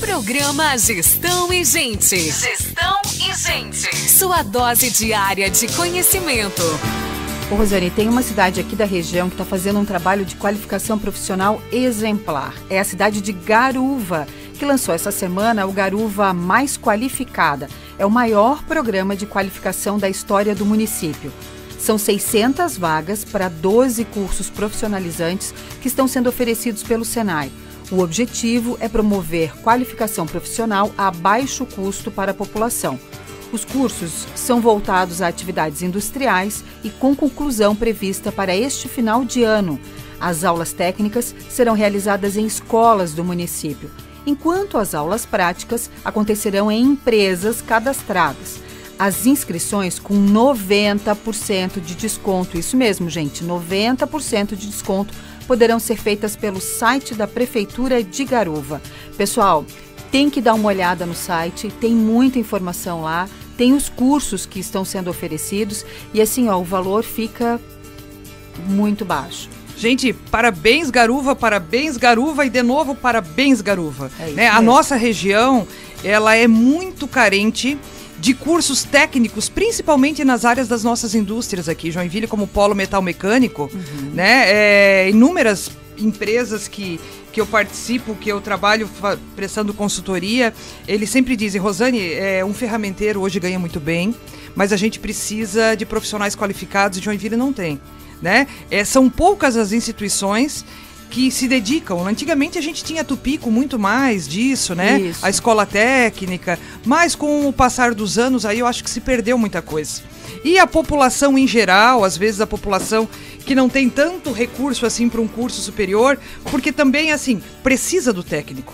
Programa Gestão e Gente. Gestão e Gente. Sua dose diária de conhecimento. Ô Rosane, tem uma cidade aqui da região que está fazendo um trabalho de qualificação profissional exemplar. É a cidade de Garuva, que lançou essa semana o Garuva Mais Qualificada. É o maior programa de qualificação da história do município. São 600 vagas para 12 cursos profissionalizantes que estão sendo oferecidos pelo Senai. O objetivo é promover qualificação profissional a baixo custo para a população. Os cursos são voltados a atividades industriais e com conclusão prevista para este final de ano. As aulas técnicas serão realizadas em escolas do município, enquanto as aulas práticas acontecerão em empresas cadastradas. As inscrições com 90% de desconto, isso mesmo, gente, 90% de desconto poderão ser feitas pelo site da Prefeitura de Garuva. Pessoal, tem que dar uma olhada no site, tem muita informação lá, tem os cursos que estão sendo oferecidos e assim, ó, o valor fica muito baixo. Gente, parabéns Garuva, parabéns Garuva e de novo parabéns Garuva. É né? A nossa região, ela é muito carente de cursos técnicos, principalmente nas áreas das nossas indústrias aqui, Joinville como polo metal mecânico, né? É, inúmeras empresas que, que eu participo, que eu trabalho prestando consultoria, eles sempre dizem, Rosane, é, um ferramenteiro hoje ganha muito bem, mas a gente precisa de profissionais qualificados e Joinville não tem. Né? É, são poucas as instituições que se dedicam. Antigamente a gente tinha Tupi com muito mais disso, né? Isso. A escola técnica, mas com o passar dos anos aí eu acho que se perdeu muita coisa. E a população em geral, às vezes a população que não tem tanto recurso assim para um curso superior, porque também assim precisa do técnico.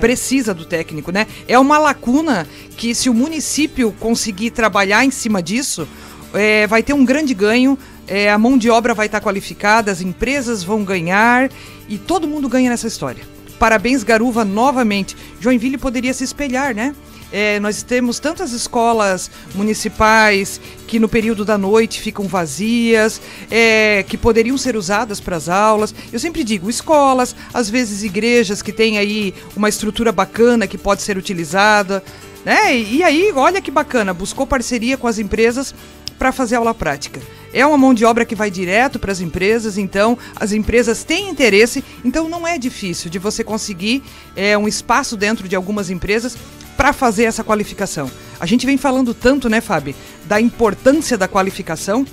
Precisa do técnico, né? É uma lacuna que se o município conseguir trabalhar em cima disso, é, vai ter um grande ganho. É, a mão de obra vai estar qualificada, as empresas vão ganhar e todo mundo ganha nessa história. Parabéns, Garuva, novamente. Joinville poderia se espelhar, né? É, nós temos tantas escolas municipais que no período da noite ficam vazias, é, que poderiam ser usadas para as aulas. Eu sempre digo, escolas, às vezes igrejas que têm aí uma estrutura bacana que pode ser utilizada. Né? E, e aí, olha que bacana, buscou parceria com as empresas para fazer aula prática. É uma mão de obra que vai direto para as empresas, então as empresas têm interesse, então não é difícil de você conseguir é, um espaço dentro de algumas empresas para fazer essa qualificação. A gente vem falando tanto, né, Fábio, da importância da qualificação.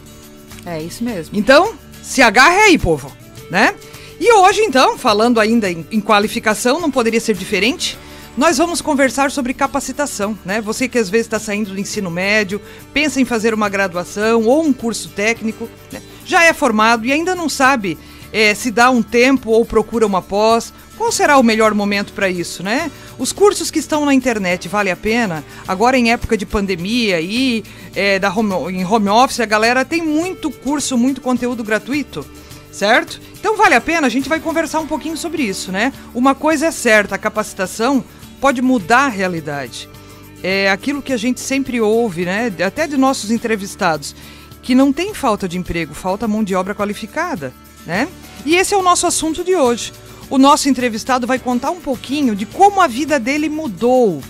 É isso mesmo. Então, se agarre aí, povo, né? E hoje, então, falando ainda em, em qualificação, não poderia ser diferente. Nós vamos conversar sobre capacitação, né? Você que às vezes está saindo do ensino médio, pensa em fazer uma graduação ou um curso técnico, né? já é formado e ainda não sabe eh, se dá um tempo ou procura uma pós. Qual será o melhor momento para isso, né? Os cursos que estão na internet vale a pena? Agora em época de pandemia e eh, da home, em home office, a galera tem muito curso, muito conteúdo gratuito certo? Então vale a pena, a gente vai conversar um pouquinho sobre isso, né? Uma coisa é certa, a capacitação pode mudar a realidade. É aquilo que a gente sempre ouve, né? Até de nossos entrevistados, que não tem falta de emprego, falta mão de obra qualificada, né? E esse é o nosso assunto de hoje. O nosso entrevistado vai contar um pouquinho de como a vida dele mudou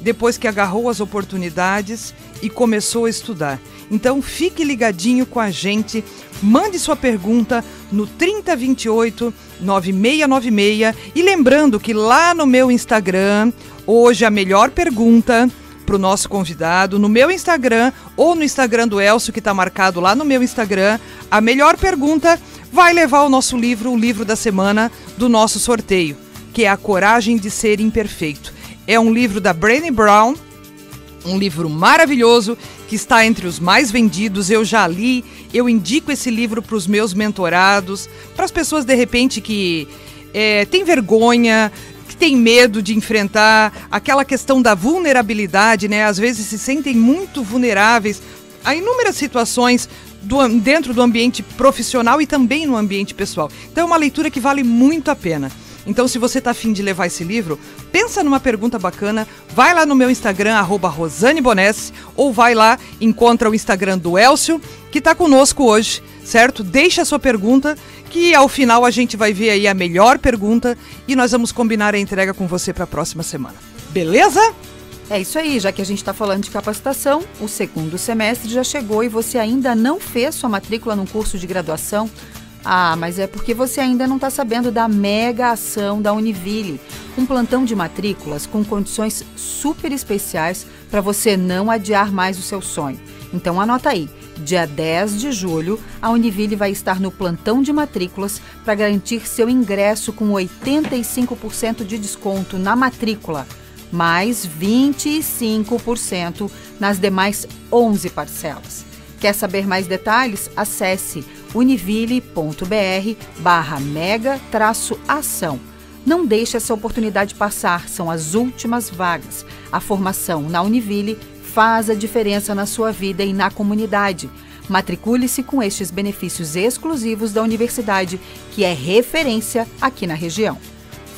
depois que agarrou as oportunidades e começou a estudar. Então fique ligadinho com a gente, mande sua pergunta no 3028 9696 e lembrando que lá no meu Instagram, hoje a melhor pergunta para o nosso convidado, no meu Instagram ou no Instagram do Elcio, que está marcado lá no meu Instagram, a melhor pergunta vai levar o nosso livro, o livro da semana do nosso sorteio, que é A Coragem de Ser Imperfeito. É um livro da Brené Brown, um livro maravilhoso que está entre os mais vendidos. Eu já li, eu indico esse livro para os meus mentorados, para as pessoas de repente que é, têm vergonha, que têm medo de enfrentar aquela questão da vulnerabilidade, né? Às vezes se sentem muito vulneráveis a inúmeras situações do dentro do ambiente profissional e também no ambiente pessoal. Então é uma leitura que vale muito a pena. Então, se você tá afim de levar esse livro, pensa numa pergunta bacana, vai lá no meu Instagram, arroba Rosane Bonessi, ou vai lá, encontra o Instagram do Elcio, que tá conosco hoje, certo? Deixa a sua pergunta, que ao final a gente vai ver aí a melhor pergunta e nós vamos combinar a entrega com você para a próxima semana. Beleza? É isso aí, já que a gente está falando de capacitação, o segundo semestre já chegou e você ainda não fez sua matrícula num curso de graduação. Ah, mas é porque você ainda não está sabendo da mega ação da Univille, um plantão de matrículas com condições super especiais para você não adiar mais o seu sonho. Então anota aí, dia 10 de julho, a Univille vai estar no plantão de matrículas para garantir seu ingresso com 85% de desconto na matrícula mais 25% nas demais 11 parcelas. Quer saber mais detalhes? Acesse univille.br barra mega ação. Não deixe essa oportunidade passar, são as últimas vagas. A formação na Univille faz a diferença na sua vida e na comunidade. Matricule-se com estes benefícios exclusivos da universidade, que é referência aqui na região.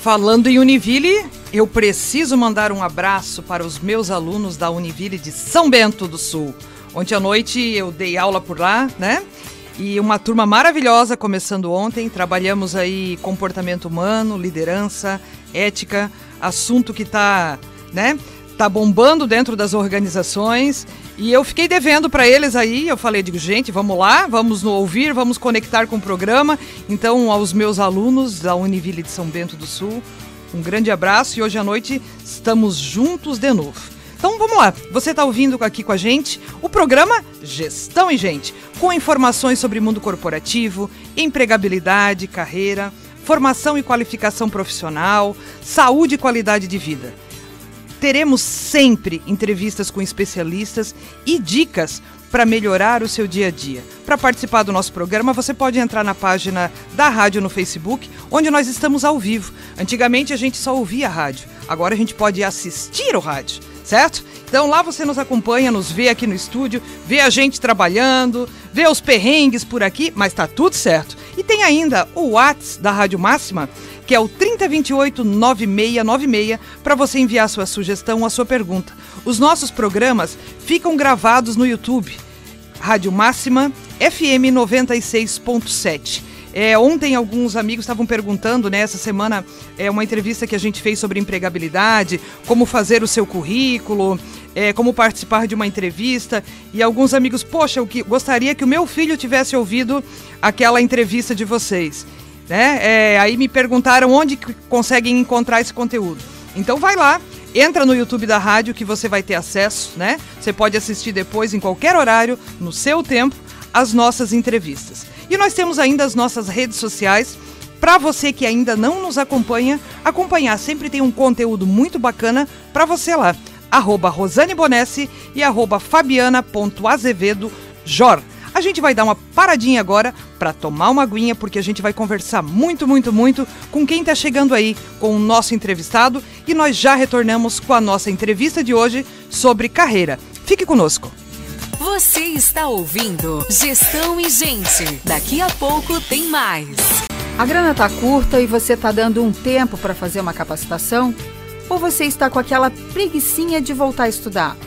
Falando em Univille, eu preciso mandar um abraço para os meus alunos da Univille de São Bento do Sul. Ontem à noite eu dei aula por lá, né? E uma turma maravilhosa começando ontem. Trabalhamos aí comportamento humano, liderança, ética, assunto que está, né? tá bombando dentro das organizações. E eu fiquei devendo para eles aí, eu falei, digo, gente, vamos lá, vamos ouvir, vamos conectar com o programa. Então, aos meus alunos da Univille de São Bento do Sul, um grande abraço e hoje à noite estamos juntos de novo. Então vamos lá, você está ouvindo aqui com a gente o programa Gestão e Gente, com informações sobre mundo corporativo, empregabilidade, carreira, formação e qualificação profissional, saúde e qualidade de vida. Teremos sempre entrevistas com especialistas e dicas para melhorar o seu dia a dia. Para participar do nosso programa, você pode entrar na página da rádio no Facebook, onde nós estamos ao vivo. Antigamente a gente só ouvia a rádio, agora a gente pode assistir o rádio, certo? Então lá você nos acompanha, nos vê aqui no estúdio, vê a gente trabalhando, vê os perrengues por aqui, mas tá tudo certo. E tem ainda o WhatsApp da Rádio Máxima, que é o 3028 9696, para você enviar sua sugestão a sua pergunta. Os nossos programas ficam gravados no YouTube. Rádio Máxima FM 96.7. É, ontem alguns amigos estavam perguntando, né? Essa semana é uma entrevista que a gente fez sobre empregabilidade, como fazer o seu currículo, é, como participar de uma entrevista. E alguns amigos, poxa, eu que, gostaria que o meu filho tivesse ouvido aquela entrevista de vocês. Né? É, aí me perguntaram onde conseguem encontrar esse conteúdo. Então vai lá, entra no YouTube da rádio que você vai ter acesso, né? Você pode assistir depois em qualquer horário, no seu tempo, as nossas entrevistas. E nós temos ainda as nossas redes sociais. Para você que ainda não nos acompanha, acompanhar sempre tem um conteúdo muito bacana para você lá. Arroba Rosane Bonessi e arroba fabiana.azevedo.jor. A gente vai dar uma paradinha agora para tomar uma aguinha, porque a gente vai conversar muito, muito, muito com quem está chegando aí, com o nosso entrevistado, e nós já retornamos com a nossa entrevista de hoje sobre carreira. Fique conosco. Você está ouvindo Gestão e Gente. Daqui a pouco tem mais. A grana tá curta e você tá dando um tempo para fazer uma capacitação? Ou você está com aquela preguiçinha de voltar a estudar?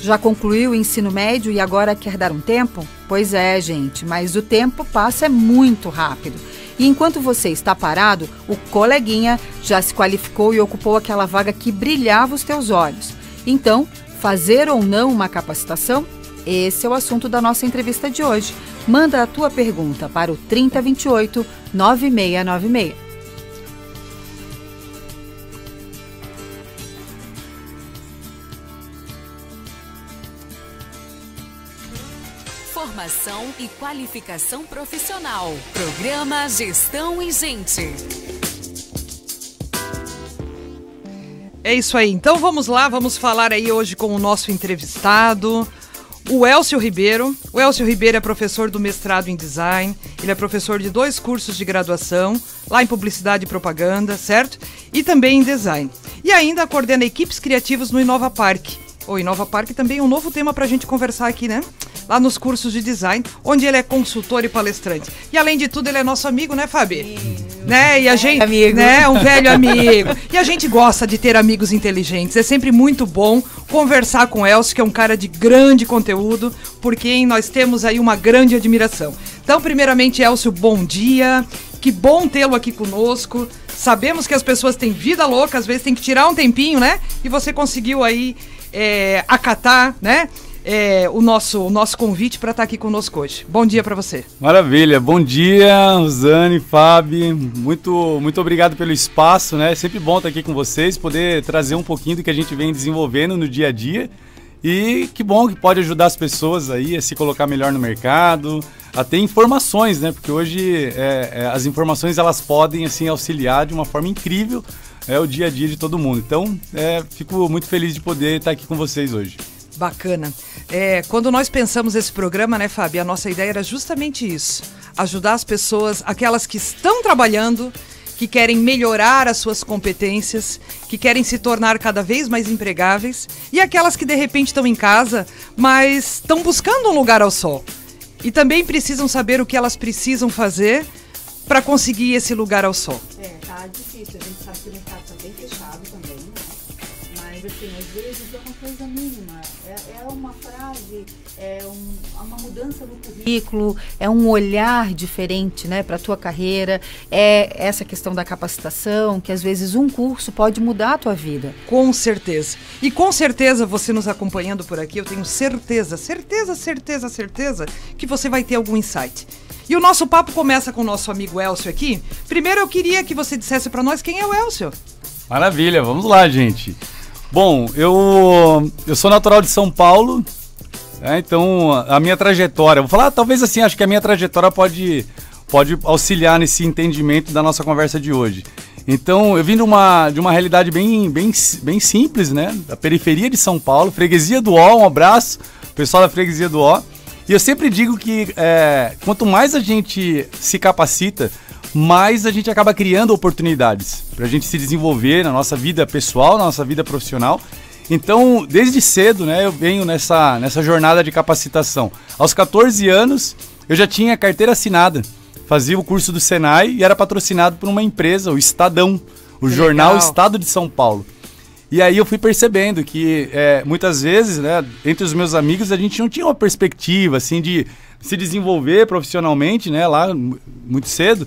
Já concluiu o ensino médio e agora quer dar um tempo? Pois é, gente, mas o tempo passa muito rápido. E enquanto você está parado, o coleguinha já se qualificou e ocupou aquela vaga que brilhava os teus olhos. Então, fazer ou não uma capacitação? Esse é o assunto da nossa entrevista de hoje. Manda a tua pergunta para o 3028 9696. Formação e qualificação profissional. Programa Gestão e Gente. É isso aí. Então vamos lá, vamos falar aí hoje com o nosso entrevistado, o Elcio Ribeiro. O Elcio Ribeiro é professor do mestrado em design, ele é professor de dois cursos de graduação, lá em publicidade e propaganda, certo? E também em design. E ainda coordena equipes criativas no Inova Park. O Inova Park também é um novo tema para a gente conversar aqui, né? lá nos cursos de design, onde ele é consultor e palestrante. E além de tudo, ele é nosso amigo, né, Fabi? Né? E a gente, amigo. né, um velho amigo. E a gente gosta de ter amigos inteligentes. É sempre muito bom conversar com o Elcio, que é um cara de grande conteúdo, por quem nós temos aí uma grande admiração. Então, primeiramente, Elcio, bom dia. Que bom tê-lo aqui conosco. Sabemos que as pessoas têm vida louca, às vezes tem que tirar um tempinho, né? E você conseguiu aí é, acatar, né? É, o, nosso, o nosso convite para estar tá aqui conosco hoje. Bom dia para você. Maravilha, bom dia, Rosane, Fábio. Muito, muito obrigado pelo espaço, né? É sempre bom estar aqui com vocês, poder trazer um pouquinho do que a gente vem desenvolvendo no dia a dia. E que bom que pode ajudar as pessoas aí a se colocar melhor no mercado, a ter informações, né? Porque hoje é, é, as informações elas podem assim auxiliar de uma forma incrível é, o dia a dia de todo mundo. Então, é, fico muito feliz de poder estar aqui com vocês hoje. Bacana. É, quando nós pensamos esse programa, né, Fábio, a nossa ideia era justamente isso: ajudar as pessoas, aquelas que estão trabalhando, que querem melhorar as suas competências, que querem se tornar cada vez mais empregáveis, e aquelas que de repente estão em casa, mas estão buscando um lugar ao sol. E também precisam saber o que elas precisam fazer para conseguir esse lugar ao sol. É, tá difícil. A gente sabe que o mercado está bem fechado também, né? Mas assim, às vezes é uma coisa mínima é uma frase, é um, uma mudança no currículo, é um olhar diferente né, para a tua carreira, é essa questão da capacitação, que às vezes um curso pode mudar a tua vida. Com certeza. E com certeza você nos acompanhando por aqui, eu tenho certeza, certeza, certeza, certeza que você vai ter algum insight. E o nosso papo começa com o nosso amigo Elcio aqui. Primeiro eu queria que você dissesse para nós quem é o Elcio. Maravilha, vamos lá, gente. Bom, eu, eu sou natural de São Paulo, é, então a minha trajetória, vou falar talvez assim, acho que a minha trajetória pode, pode auxiliar nesse entendimento da nossa conversa de hoje. Então, eu vim de uma, de uma realidade bem, bem, bem simples, né? Da periferia de São Paulo, freguesia do Ó, um abraço, pessoal da freguesia do Ó. E eu sempre digo que é, quanto mais a gente se capacita, mais a gente acaba criando oportunidades para a gente se desenvolver na nossa vida pessoal, na nossa vida profissional. Então, desde cedo, né, eu venho nessa, nessa jornada de capacitação. Aos 14 anos, eu já tinha carteira assinada. Fazia o curso do Senai e era patrocinado por uma empresa, o Estadão, o que jornal legal. Estado de São Paulo. E aí eu fui percebendo que é, muitas vezes, né, entre os meus amigos, a gente não tinha uma perspectiva assim de se desenvolver profissionalmente, né, lá muito cedo.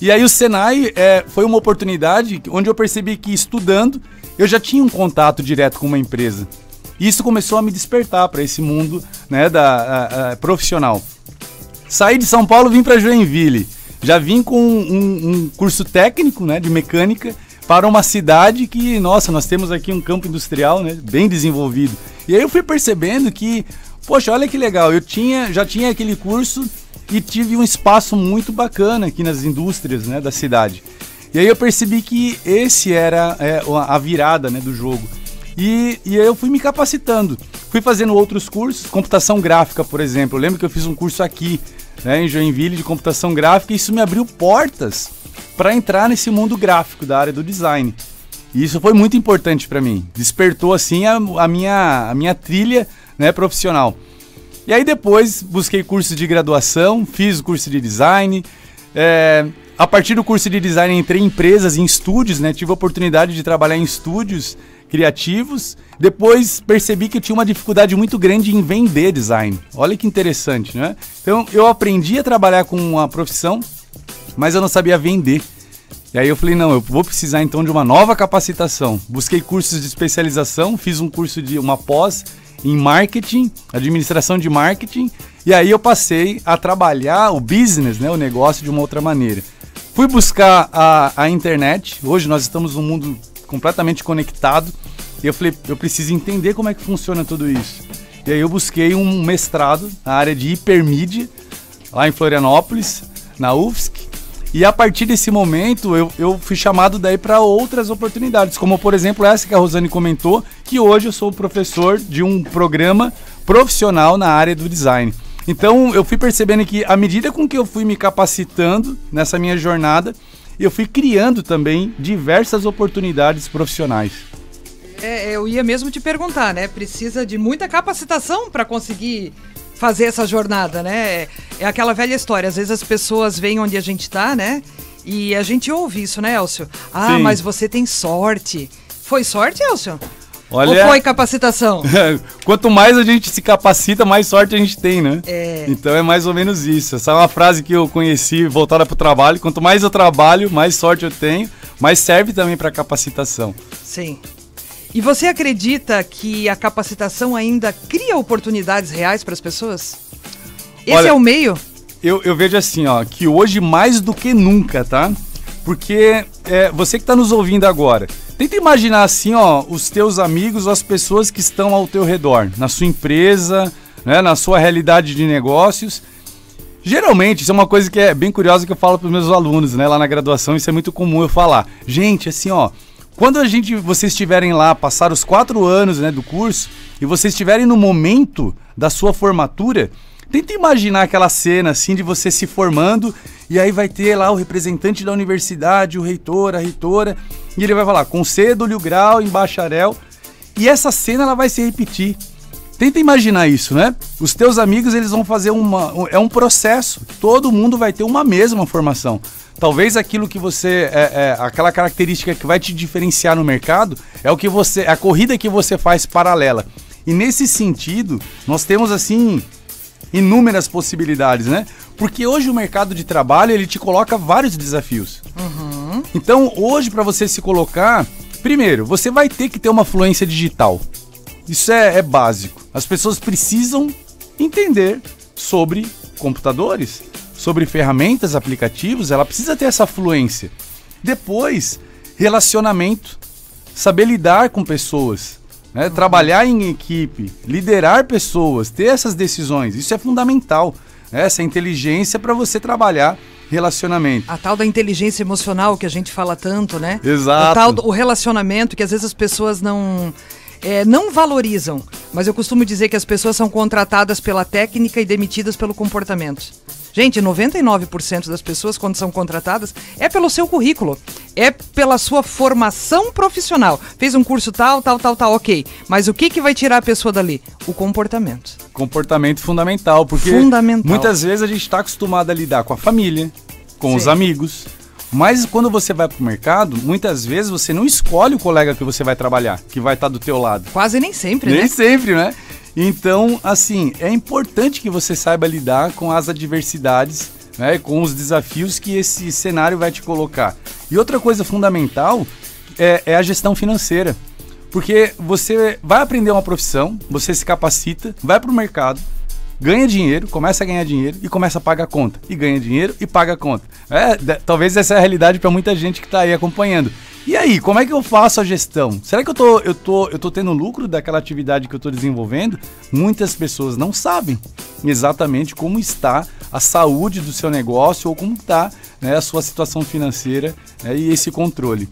E aí o Senai é, foi uma oportunidade onde eu percebi que estudando eu já tinha um contato direto com uma empresa. E isso começou a me despertar para esse mundo né, da, a, a, profissional. Saí de São Paulo, vim para Joinville. Já vim com um, um, curso técnico né, de mecânica para uma cidade que, nossa, nós temos aqui um campo industrial né, bem desenvolvido. E aí eu fui percebendo que, poxa, olha que legal, eu tinha, já tinha aquele curso e tive um espaço muito bacana aqui nas indústrias né, da cidade. E aí eu percebi que esse era é, a virada né, do jogo. E, e aí eu fui me capacitando. Fui fazendo outros cursos, computação gráfica, por exemplo. Eu lembro que eu fiz um curso aqui, né, em Joinville, de computação gráfica, e isso me abriu portas para entrar nesse mundo gráfico da área do design. E isso foi muito importante para mim. Despertou assim a, a, minha, a minha trilha né, profissional. E aí depois busquei curso de graduação, fiz o curso de design. É, a partir do curso de design entrei em empresas, em estúdios, né? Tive a oportunidade de trabalhar em estúdios criativos. Depois percebi que eu tinha uma dificuldade muito grande em vender design. Olha que interessante, né? Então eu aprendi a trabalhar com uma profissão, mas eu não sabia vender. E aí eu falei, não, eu vou precisar então de uma nova capacitação. Busquei cursos de especialização, fiz um curso de uma pós em marketing, administração de marketing, e aí eu passei a trabalhar o business, né, o negócio de uma outra maneira. Fui buscar a, a internet, hoje nós estamos num mundo completamente conectado, e eu falei, eu preciso entender como é que funciona tudo isso. E aí eu busquei um mestrado na área de hipermídia, lá em Florianópolis, na UFSC, e a partir desse momento eu, eu fui chamado daí para outras oportunidades, como por exemplo essa que a Rosane comentou, que hoje eu sou professor de um programa profissional na área do design. Então eu fui percebendo que à medida com que eu fui me capacitando nessa minha jornada, eu fui criando também diversas oportunidades profissionais. É, eu ia mesmo te perguntar, né? Precisa de muita capacitação para conseguir fazer essa jornada, né? É, é aquela velha história. Às vezes as pessoas veem onde a gente está, né? E a gente ouve isso, né, Elcio? Ah, Sim. mas você tem sorte. Foi sorte, Elcio? Olha, Ou foi capacitação? Quanto mais a gente se capacita, mais sorte a gente tem, né? É. Então é mais ou menos isso. Essa é uma frase que eu conheci voltada para o trabalho. Quanto mais eu trabalho, mais sorte eu tenho. mas serve também para capacitação. Sim. E você acredita que a capacitação ainda cria oportunidades reais para as pessoas? Esse Olha, é o meio? Eu, eu vejo assim, ó, que hoje mais do que nunca, tá? Porque é, você que está nos ouvindo agora, tenta imaginar assim, ó, os teus amigos, as pessoas que estão ao teu redor, na sua empresa, né, na sua realidade de negócios. Geralmente, isso é uma coisa que é bem curiosa que eu falo para os meus alunos, né, lá na graduação, isso é muito comum eu falar. Gente, assim, ó, quando a gente, vocês estiverem lá, passar os quatro anos né, do curso, e vocês estiverem no momento da sua formatura, tenta imaginar aquela cena assim de você se formando e aí vai ter lá o representante da universidade, o reitor, a reitora, e ele vai falar com cêdula, o grau, em bacharel, e essa cena ela vai se repetir. Tenta imaginar isso, né? Os teus amigos eles vão fazer uma. É um processo. Todo mundo vai ter uma mesma formação. Talvez aquilo que você. É, é, aquela característica que vai te diferenciar no mercado é o que você. A corrida que você faz paralela. E nesse sentido, nós temos assim inúmeras possibilidades, né? Porque hoje o mercado de trabalho ele te coloca vários desafios. Uhum. Então, hoje, para você se colocar, primeiro, você vai ter que ter uma fluência digital. Isso é, é básico. As pessoas precisam entender sobre computadores, sobre ferramentas, aplicativos, ela precisa ter essa fluência. Depois, relacionamento, saber lidar com pessoas, né? uhum. trabalhar em equipe, liderar pessoas, ter essas decisões, isso é fundamental. Né? Essa inteligência para você trabalhar relacionamento. A tal da inteligência emocional que a gente fala tanto, né? Exato. O tal do o relacionamento que às vezes as pessoas não é, não valorizam, mas eu costumo dizer que as pessoas são contratadas pela técnica e demitidas pelo comportamento. Gente, 99% das pessoas, quando são contratadas, é pelo seu currículo, é pela sua formação profissional. Fez um curso tal, tal, tal, tal, ok. Mas o que, que vai tirar a pessoa dali? O comportamento. Comportamento fundamental, porque fundamental. muitas vezes a gente está acostumado a lidar com a família, com Sim. os amigos, mas quando você vai para o mercado, muitas vezes você não escolhe o colega que você vai trabalhar, que vai estar tá do teu lado. Quase nem sempre, nem né? Nem sempre, né? Então, assim, é importante que você saiba lidar com as adversidades, né, com os desafios que esse cenário vai te colocar. E outra coisa fundamental é, é a gestão financeira. Porque você vai aprender uma profissão, você se capacita, vai para o mercado, ganha dinheiro, começa a ganhar dinheiro e começa a pagar a conta. E ganha dinheiro e paga a conta. É, talvez essa é a realidade para muita gente que está aí acompanhando. E aí, como é que eu faço a gestão? Será que eu tô, eu tô, eu tô tendo lucro daquela atividade que eu estou desenvolvendo? Muitas pessoas não sabem exatamente como está a saúde do seu negócio ou como está né, a sua situação financeira né, e esse controle.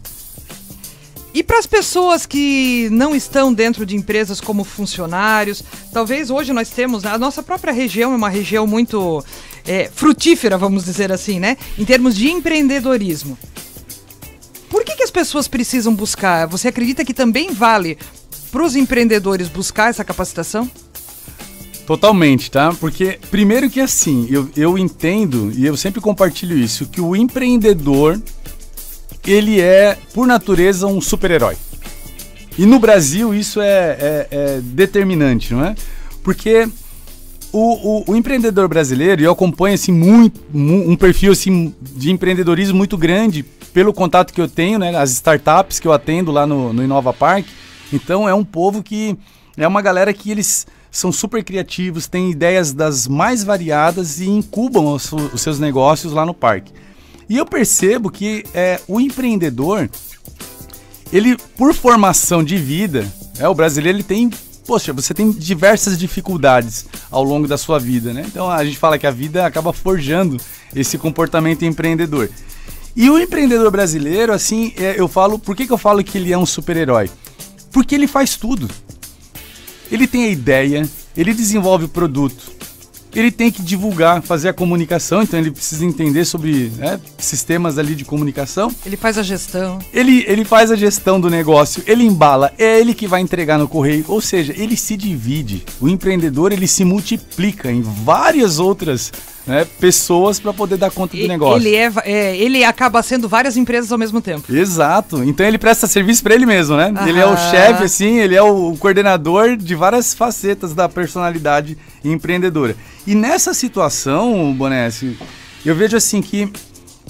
E para as pessoas que não estão dentro de empresas como funcionários, talvez hoje nós temos, a nossa própria região é uma região muito é, frutífera, vamos dizer assim, né? Em termos de empreendedorismo. Por que, que as pessoas precisam buscar? Você acredita que também vale para os empreendedores buscar essa capacitação? Totalmente, tá? Porque, primeiro que assim, eu, eu entendo e eu sempre compartilho isso, que o empreendedor, ele é, por natureza, um super-herói. E no Brasil isso é, é, é, determinante, não é? Porque o, o, o, empreendedor brasileiro, e eu acompanho assim, muito, um perfil assim, de empreendedorismo muito grande pelo contato que eu tenho, né, as startups que eu atendo lá no, no Inova Park. Então é um povo que é uma galera que eles são super criativos, têm ideias das mais variadas e incubam os, os seus negócios lá no parque. E eu percebo que é, o empreendedor, ele por formação de vida, é, o brasileiro ele tem poxa, você tem diversas dificuldades ao longo da sua vida, né? Então a gente fala que a vida acaba forjando esse comportamento empreendedor. E o empreendedor brasileiro, assim, é, eu falo, por que, que eu falo que ele é um super-herói? Porque ele faz tudo. Ele tem a ideia, ele desenvolve o produto, ele tem que divulgar, fazer a comunicação, então ele precisa entender sobre né, sistemas ali de comunicação. Ele faz a gestão. Ele, ele faz a gestão do negócio, ele embala, é ele que vai entregar no correio, ou seja, ele se divide. O empreendedor ele se multiplica em várias outras né, pessoas para poder dar conta do negócio. Ele, é, é, ele acaba sendo várias empresas ao mesmo tempo. Exato. Então ele presta serviço para ele mesmo, né? Aham. Ele é o chefe, assim, ele é o coordenador de várias facetas da personalidade empreendedora. E nessa situação, Bonesse, eu vejo assim que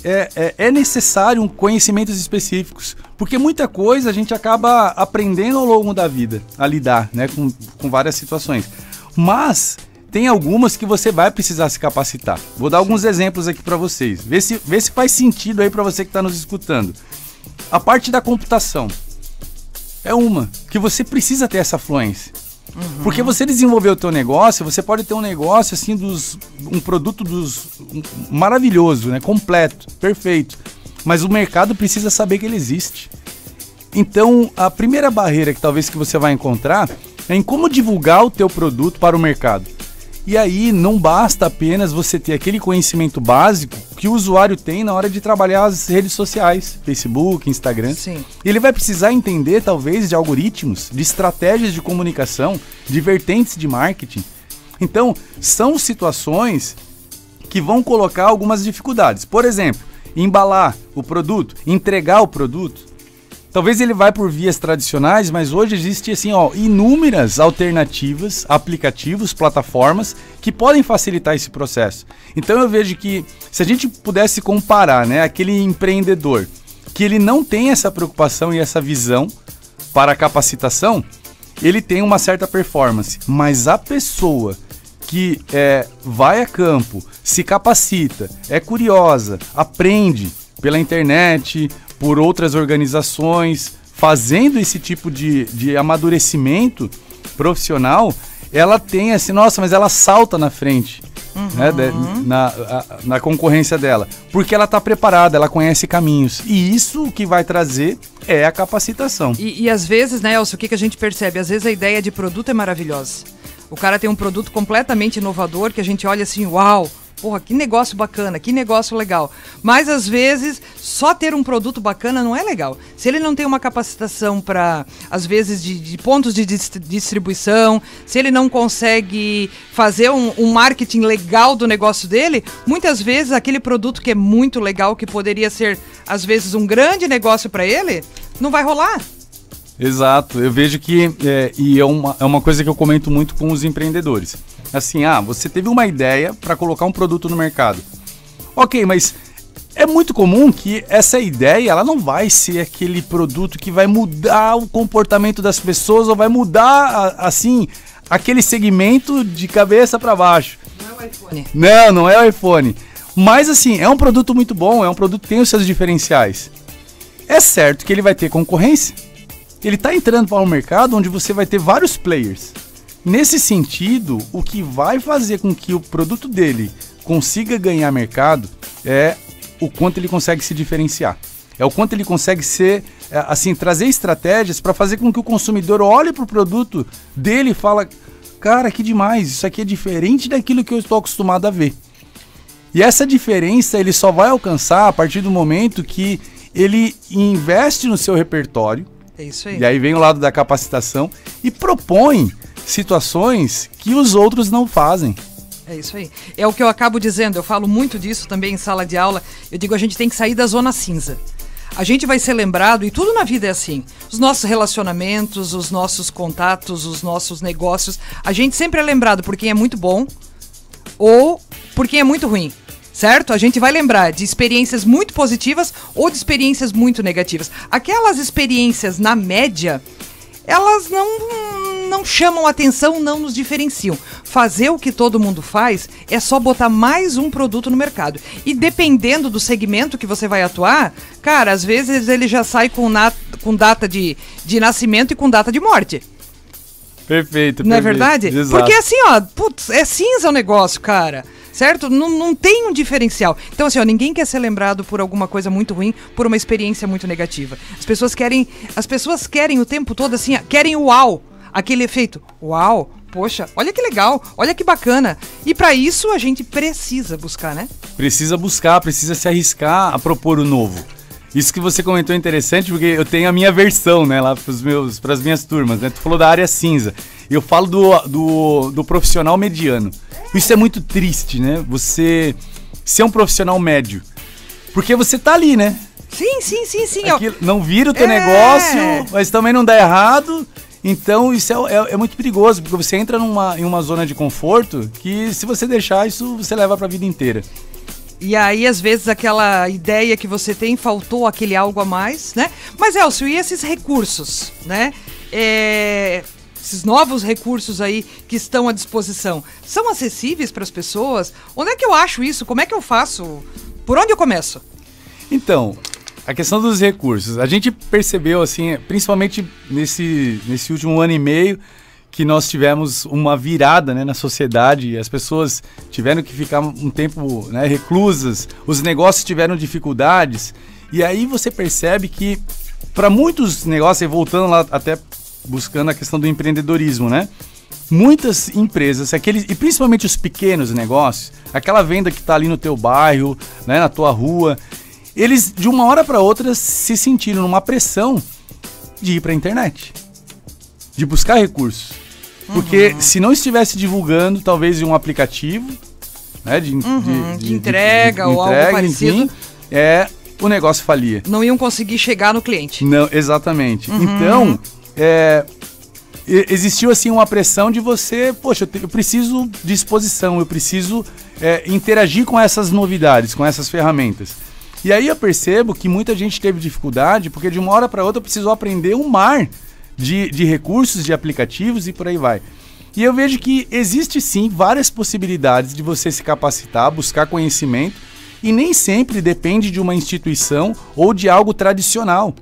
é, é, é necessário conhecimentos específicos, porque muita coisa a gente acaba aprendendo ao longo da vida a lidar né, com, com várias situações. Mas tem algumas que você vai precisar se capacitar. Vou dar alguns exemplos aqui para vocês. Vê se, vê se faz sentido aí para você que está nos escutando. A parte da computação é uma que você precisa ter essa fluência. Uhum. Porque você desenvolver o teu negócio, você pode ter um negócio assim dos um produto dos um, maravilhoso, né, completo, perfeito. Mas o mercado precisa saber que ele existe. Então, a primeira barreira que talvez que você vai encontrar é em como divulgar o teu produto para o mercado. E aí não basta apenas você ter aquele conhecimento básico que o usuário tem na hora de trabalhar as redes sociais, Facebook, Instagram. Sim. Ele vai precisar entender talvez de algoritmos, de estratégias de comunicação, de vertentes de marketing. Então, são situações que vão colocar algumas dificuldades. Por exemplo, embalar o produto, entregar o produto. Talvez ele vai por vias tradicionais, mas hoje existe assim, ó, inúmeras alternativas, aplicativos, plataformas que podem facilitar esse processo. Então eu vejo que se a gente pudesse comparar, né, aquele empreendedor que ele não tem essa preocupação e essa visão para a capacitação, ele tem uma certa performance, mas a pessoa que é, vai a campo, se capacita, é curiosa, aprende pela internet, por outras organizações, fazendo esse tipo de, de amadurecimento profissional, ela tem assim, nossa, mas ela salta na frente. Uhum. Né, de, na, a, na concorrência dela. Porque ela está preparada, ela conhece caminhos. E isso que vai trazer é a capacitação. E, e às vezes, né, Elcio, o que, que a gente percebe? Às vezes a ideia de produto é maravilhosa. O cara tem um produto completamente inovador que a gente olha assim, uau, porra, que negócio bacana, que negócio legal. Mas às vezes, só ter um produto bacana não é legal. Se ele não tem uma capacitação para, às vezes, de, de, pontos de distribuição, se ele não consegue fazer um, um marketing legal do negócio dele, muitas vezes aquele produto que é muito legal, que poderia ser, às vezes, um grande negócio para ele, não vai rolar. Exato, eu vejo que, é, e é uma, é uma coisa que eu comento muito com os empreendedores Assim, ah, você teve uma ideia para colocar um produto no mercado. Ok, mas é muito comum que essa ideia ela não vai ser aquele produto que vai mudar o comportamento das pessoas ou vai mudar assim aquele segmento de cabeça para baixo. Não é o iPhone. Não, não é o iPhone. Mas assim, é um produto muito bom, é um produto que tem os seus diferenciais. É certo que ele vai ter concorrência. Ele está entrando para um mercado onde você vai ter vários players. Nesse sentido, o que vai fazer com que o produto dele consiga ganhar mercado é o quanto ele consegue se diferenciar. É o quanto ele consegue ser, é, assim, trazer estratégias para fazer com que o consumidor olhe para o produto dele e fala, cara, que demais, isso aqui é diferente daquilo que eu estou acostumado a ver. E essa diferença ele só vai alcançar a partir do momento que ele investe no seu repertório. É isso aí. E aí vem o lado da capacitação e propõe situações que os outros não fazem. É isso aí. É o que eu acabo dizendo, eu falo muito disso também em sala de aula. Eu digo, a gente tem que sair da zona cinza. A gente vai ser lembrado, e tudo na vida é assim. Os nossos relacionamentos, os nossos contatos, os nossos negócios. A gente sempre é lembrado por quem é muito bom ou por quem é muito ruim. Certo? A gente vai lembrar de experiências muito positivas ou de experiências muito negativas. Aquelas experiências na média, elas não não chamam atenção, não nos diferenciam. Fazer o que todo mundo faz é só botar mais um produto no mercado. E dependendo do segmento que você vai atuar, cara, às vezes ele já sai com, na, com data de, de nascimento e com data de morte. Perfeito, Não perfeito. é verdade? Exato. Porque assim, ó, putz, é cinza o negócio, cara certo? Não, não tem um diferencial. Então, assim, ó, ninguém quer ser lembrado por alguma coisa muito ruim, por uma experiência muito negativa. As pessoas querem, as pessoas querem o tempo todo assim, querem o uau aquele efeito, uau, poxa, olha que legal, olha que bacana. E para isso a gente precisa buscar, né? Precisa buscar, precisa se arriscar a propor o novo. Isso que você comentou é interessante, porque eu tenho a minha versão, né, lá para as minhas turmas, né? Tu falou da área cinza. Eu falo do, do, do profissional mediano. Isso é muito triste, né? Você ser um profissional médio. Porque você tá ali, né? Sim, sim, sim, sim. Aquilo, não vira o teu é... negócio, mas também não dá errado. Então isso é, é, é, muito perigoso, porque você entra numa, em uma zona de conforto que se você deixar, isso você leva para a vida inteira. E aí, às vezes, aquela ideia que você tem, faltou aquele algo a mais, né? Mas, Elcio, e esses recursos, né? É, esses novos recursos aí que estão à disposição, são acessíveis para as pessoas? Onde é que eu acho isso? Como é que eu faço? Por onde eu começo? Então, a questão dos recursos. A gente percebeu, assim, principalmente nesse, nesse último ano e meio, que nós tivemos uma virada né, na sociedade, as pessoas tiveram que ficar um tempo né, reclusas, os negócios tiveram dificuldades, e aí você percebe que para muitos negócios, voltando lá até buscando a questão do empreendedorismo, né? Muitas empresas, aqueles, e principalmente os pequenos negócios, aquela venda que está ali no teu bairro, né, na tua rua, eles de uma hora para outra se sentiram numa pressão de ir para a internet, de buscar recursos. Porque uhum. se não estivesse divulgando, talvez em um aplicativo, né, de, uhum, de, de, de entrega ou entrega, algo parecido, enfim, é, o negócio falia. Não iam conseguir chegar no cliente. Não, exatamente. Uhum. Então, é, existiu assim uma pressão de você, poxa, eu, preciso de exposição, eu preciso é, interagir com essas novidades, com essas ferramentas. E aí eu percebo que muita gente teve dificuldade porque de uma hora para outra precisou aprender um mar de, de recursos, de aplicativos e por aí vai. E eu vejo que existe sim várias possibilidades de você se capacitar, buscar conhecimento, e nem sempre depende de uma instituição ou de algo tradicional.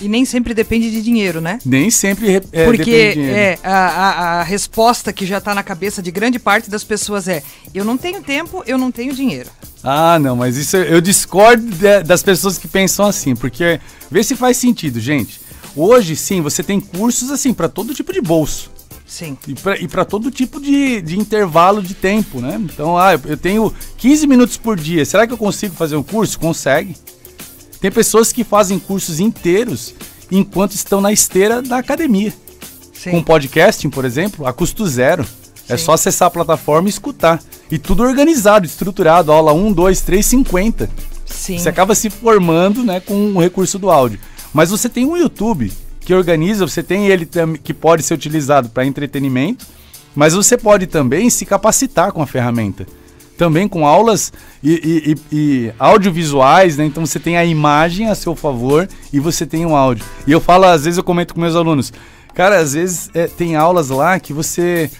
E nem sempre depende de dinheiro, né? Nem sempre é, Porque é, a, a, a, resposta que já está na cabeça de grande parte das pessoas é: eu não tenho tempo, eu não tenho dinheiro. Ah, não, mas isso eu discordo de, das pessoas que pensam assim, porque vê se faz sentido, gente. Hoje, sim, você tem cursos assim para todo tipo de bolso. Sim. E para todo tipo de, de intervalo de tempo, né? Então, ah, eu tenho 15 minutos por dia. Será que eu consigo fazer um curso? Consegue. Tem pessoas que fazem cursos inteiros enquanto estão na esteira da academia. Sim. Com podcasting, por exemplo, a custo zero. É Sim. É só acessar a plataforma e escutar. E tudo organizado, estruturado, aula 1, 2, 3, 50. Sim. Você acaba se formando né, com o recurso do áudio. Mas você tem um YouTube que organiza, você tem ele que pode ser utilizado para entretenimento, mas você pode também se capacitar com a ferramenta. Também com aulas e, e, e, audiovisuais, né? Então você tem a imagem a seu favor e você tem o áudio. E eu falo, às vezes eu comento com meus alunos, cara, às vezes é, tem aulas lá que você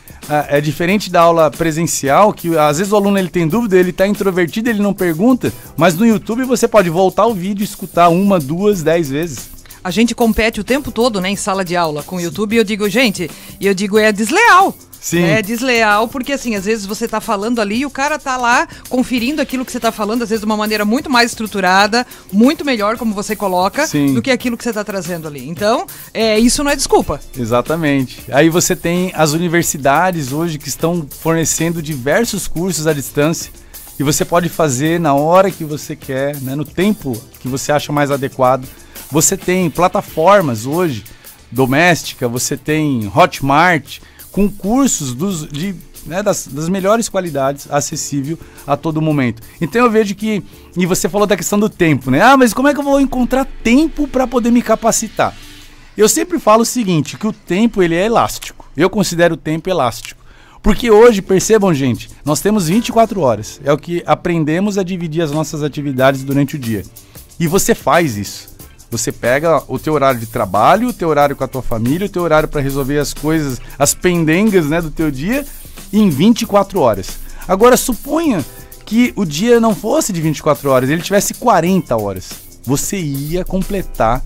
é diferente da aula presencial, que às vezes o aluno ele tem dúvida, ele está introvertido, ele não pergunta, mas no YouTube você pode voltar o vídeo e escutar uma, duas, dez vezes. A gente compete o tempo todo, né, em sala de aula com o YouTube e eu digo, gente, e eu digo, é desleal. Sim. É desleal, porque assim, às vezes você tá falando ali e o cara tá lá conferindo aquilo que você tá falando, às vezes de uma maneira muito mais estruturada, muito melhor, como você coloca, Sim. do que aquilo que você tá trazendo ali. Então, é, isso não é desculpa. Exatamente. Aí você tem as universidades hoje que estão fornecendo diversos cursos à distância e você pode fazer na hora que você quer, né, no tempo que você acha mais adequado. Você tem plataformas hoje doméstica, você tem Hotmart, com cursos dos, de, né, das, das, melhores qualidades, acessível a todo momento. Então eu vejo que. E você falou da questão do tempo, né? Ah, mas como é que eu vou encontrar tempo para poder me capacitar? Eu sempre falo o seguinte, que o tempo ele é elástico. Eu considero o tempo elástico. Porque hoje, percebam, gente, nós temos 24 horas. É o que aprendemos a dividir as nossas atividades durante o dia. E você faz isso. Você pega o teu horário de trabalho, o teu horário com a tua família, o teu horário para resolver as coisas, as pendengas, né, do teu dia em 24 horas. Agora suponha que o dia não fosse de 24 horas, ele tivesse 40 horas. Você ia completar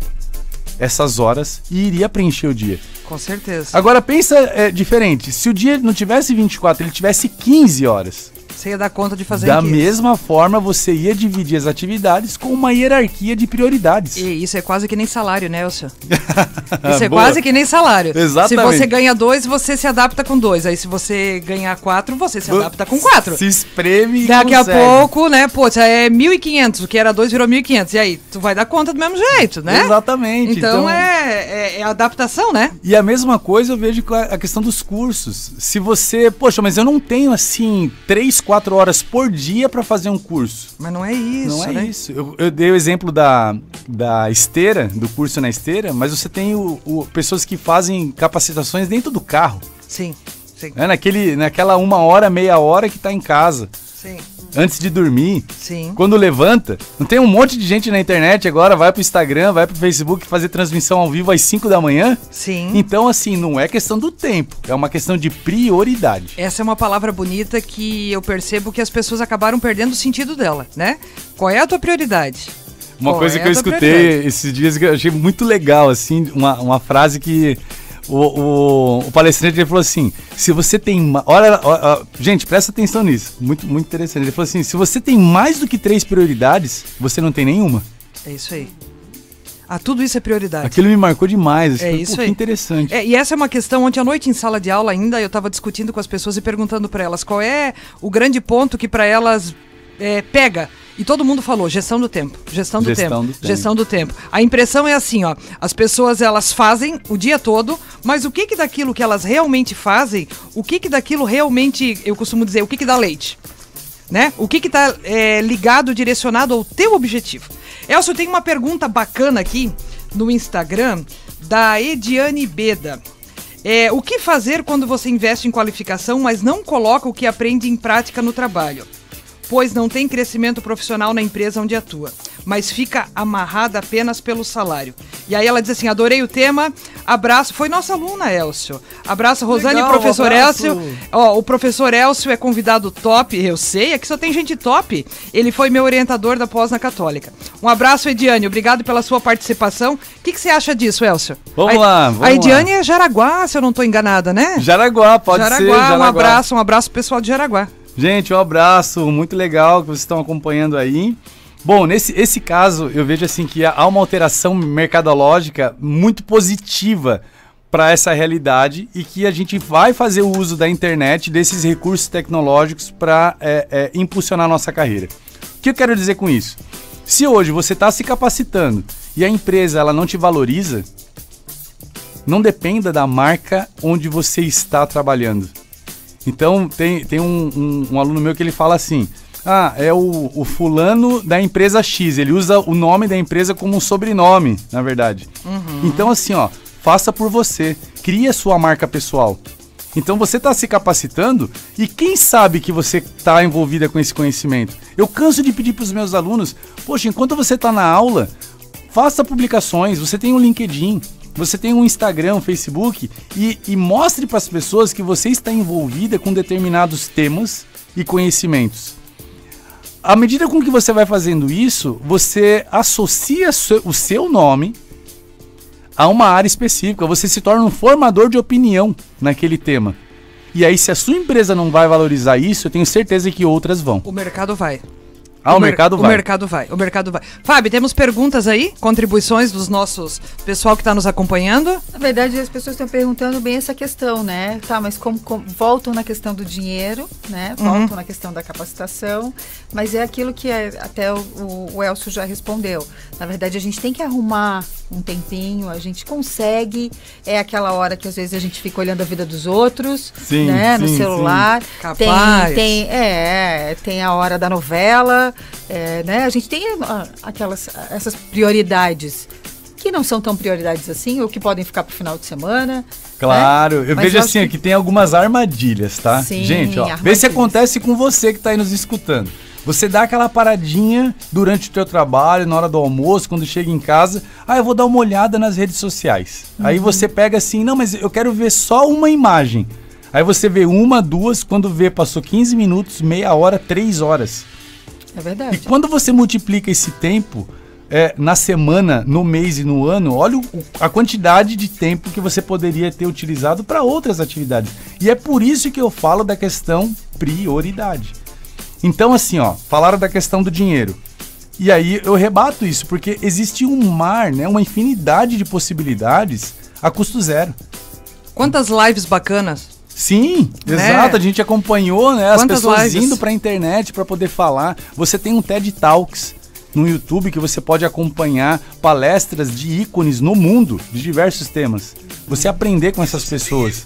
essas horas e iria preencher o dia. Com certeza. Agora pensa é, diferente. Se o dia não tivesse 24, ele tivesse 15 horas. Você ia dar conta de fazer Da mesma forma, você ia dividir as atividades com uma hierarquia de prioridades. E isso é quase que nem salário, né, Elcio? isso é quase que nem salário. Exatamente. Se você ganha dois, você se adapta com dois. Aí se você ganhar quatro, você se adapta com quatro. Se espreme e Daqui consegue. a pouco, né, pô, é 1.500, o que era dois virou 1.500. E aí, tu vai dar conta do mesmo jeito, né? Exatamente. Então, então... É, é, é, adaptação, né? E a mesma coisa eu vejo com a questão dos cursos. Se você, poxa, mas eu não tenho assim três, quatro horas por dia para fazer um curso. Mas não é isso. Não é né? isso. Eu, eu, dei o exemplo da, da esteira, do curso na esteira, mas você tem o, o, pessoas que fazem capacitações dentro do carro. Sim, sim. É naquele, naquela uma hora, meia hora que está em casa. Sim. Antes de dormir. Sim. Quando levanta, não tem um monte de gente na internet agora, vai pro Instagram, vai pro Facebook fazer transmissão ao vivo às 5 da manhã? Sim. Então, assim, não é questão do tempo, é uma questão de prioridade. Essa é uma palavra bonita que eu percebo que as pessoas acabaram perdendo o sentido dela, né? Qual é a tua prioridade? Uma Qual coisa é que eu escutei prioridade? esses dias que eu achei muito legal, assim, uma, uma frase que o, o, o palestrante ele falou assim: se você tem. Olha, ó, gente, presta atenção nisso. Muito, muito interessante. Ele falou assim: se você tem mais do que três prioridades, você não tem nenhuma. É isso aí. Ah, tudo isso é prioridade. Aquilo me marcou demais. É falei, isso Pô, aí. Que interessante. É, e essa é uma questão, ontem à noite em sala de aula ainda, eu estava discutindo com as pessoas e perguntando para elas qual é o grande ponto que para elas é, pega. E todo mundo falou, gestão do tempo, gestão do Gestão tempo, do tempo. gestão do tempo. A impressão é assim, ó, as pessoas elas fazem o dia todo, mas o que que daquilo que elas realmente fazem, o que que daquilo realmente, eu costumo dizer, o que que dá leite? né? O que que tá é, ligado, direcionado ao teu objetivo? Elcio, tem uma pergunta bacana aqui no Instagram da Ediane Beda. É, o que fazer quando você investe em qualificação, mas não coloca o que aprende em prática no trabalho? Pois não tem crescimento profissional na empresa onde atua, mas fica amarrada apenas pelo salário. E aí ela diz assim: adorei o tema, abraço. Foi nossa aluna, Elcio. Abraço, Rosane e Legal, professor abraço. Elcio. Ó, o professor Elcio é convidado top, eu sei, aqui só tem gente top. Ele foi meu orientador da pós na Católica. Um abraço, Ediane, obrigado pela sua participação. O que, que você acha disso, Elcio? Vamos a, lá, vamos A Ediane é Jaraguá, se eu não tô enganada, né? Jaraguá, pode Jaraguá, ser. Jaraguá. um abraço, um abraço pro pessoal de Jaraguá. Gente, um abraço, muito legal que vocês estão acompanhando aí. Bom, nesse esse caso, eu vejo assim que há uma alteração mercadológica muito positiva para essa realidade e que a gente vai fazer o uso da internet, desses recursos tecnológicos para impulsionar a nossa carreira. O que eu quero dizer com isso? Se hoje você está se capacitando e a empresa ela não te valoriza, não dependa da marca onde você está trabalhando. Então, tem, tem um, um- um aluno meu que ele fala assim: Ah, é o, o fulano da empresa X. Ele usa o nome da empresa como um sobrenome, na verdade. Então, assim, ó, faça por você. Crie a sua marca pessoal. Então você está se capacitando e quem sabe que você está envolvida com esse conhecimento? Eu canso de pedir para os meus alunos, poxa, enquanto você está na aula, faça publicações, você tem um LinkedIn, você tem um Instagram, um Facebook e, e mostre para as pessoas que você está envolvida com determinados temas e conhecimentos. À medida com que você vai fazendo isso, você associa o seu nome a uma área específica, você se torna um formador de opinião naquele tema. E aí, se a sua empresa não vai valorizar isso, eu tenho certeza que outras vão. O mercado vai. Ah, o, mer- mercado O vai. mercado vai, o mercado vai. Fábio, temos perguntas aí? Contribuições dos nossos pessoal que está nos acompanhando? Na verdade, as pessoas estão perguntando bem essa questão, né? Tá, mas como, como- voltam na questão do dinheiro, né? Voltam na questão da capacitação, mas é aquilo que é- até o, o, o Elcio já respondeu. Na verdade, a gente tem que arrumar um tempinho, a gente consegue, é aquela hora que às vezes a gente fica olhando a vida dos outros, Sim, né? no sim, celular. Capaz. Tem, tem, é, tem a hora da novela, é, né? A gente tem aquelas, essas prioridades que não são tão prioridades assim, ou que podem ficar para o final de semana. Claro, eu Mas vejo eu assim, que- aqui tem algumas armadilhas, tá? Sim, Gente, ó, vê se acontece com você que tá aí nos escutando. Você dá aquela paradinha durante o teu trabalho, na hora do almoço, quando chega em casa, ah, eu vou dar uma olhada nas redes sociais. Aí Uhum. você pega assim, não, mas eu quero ver só uma imagem. Aí você vê uma, duas, quando vê, passou 15 minutos, meia hora, três horas. É E verdade. quando você multiplica esse tempo é, na semana, no mês e no ano, olha o- a quantidade de tempo que você poderia ter utilizado para outras atividades. E é por isso que eu falo da questão prioridade. Então, assim, ó, falaram da questão do dinheiro. E aí eu rebato isso, porque existe um mar, né, uma infinidade de possibilidades a custo zero. Quantas lives bacanas? Sim, Né? exato. A gente acompanhou, né? As Quantas pessoas lives? indo pra internet para poder falar. Você tem um TED Talks no YouTube que você pode acompanhar palestras de ícones no mundo de diversos temas. Você aprender com essas pessoas.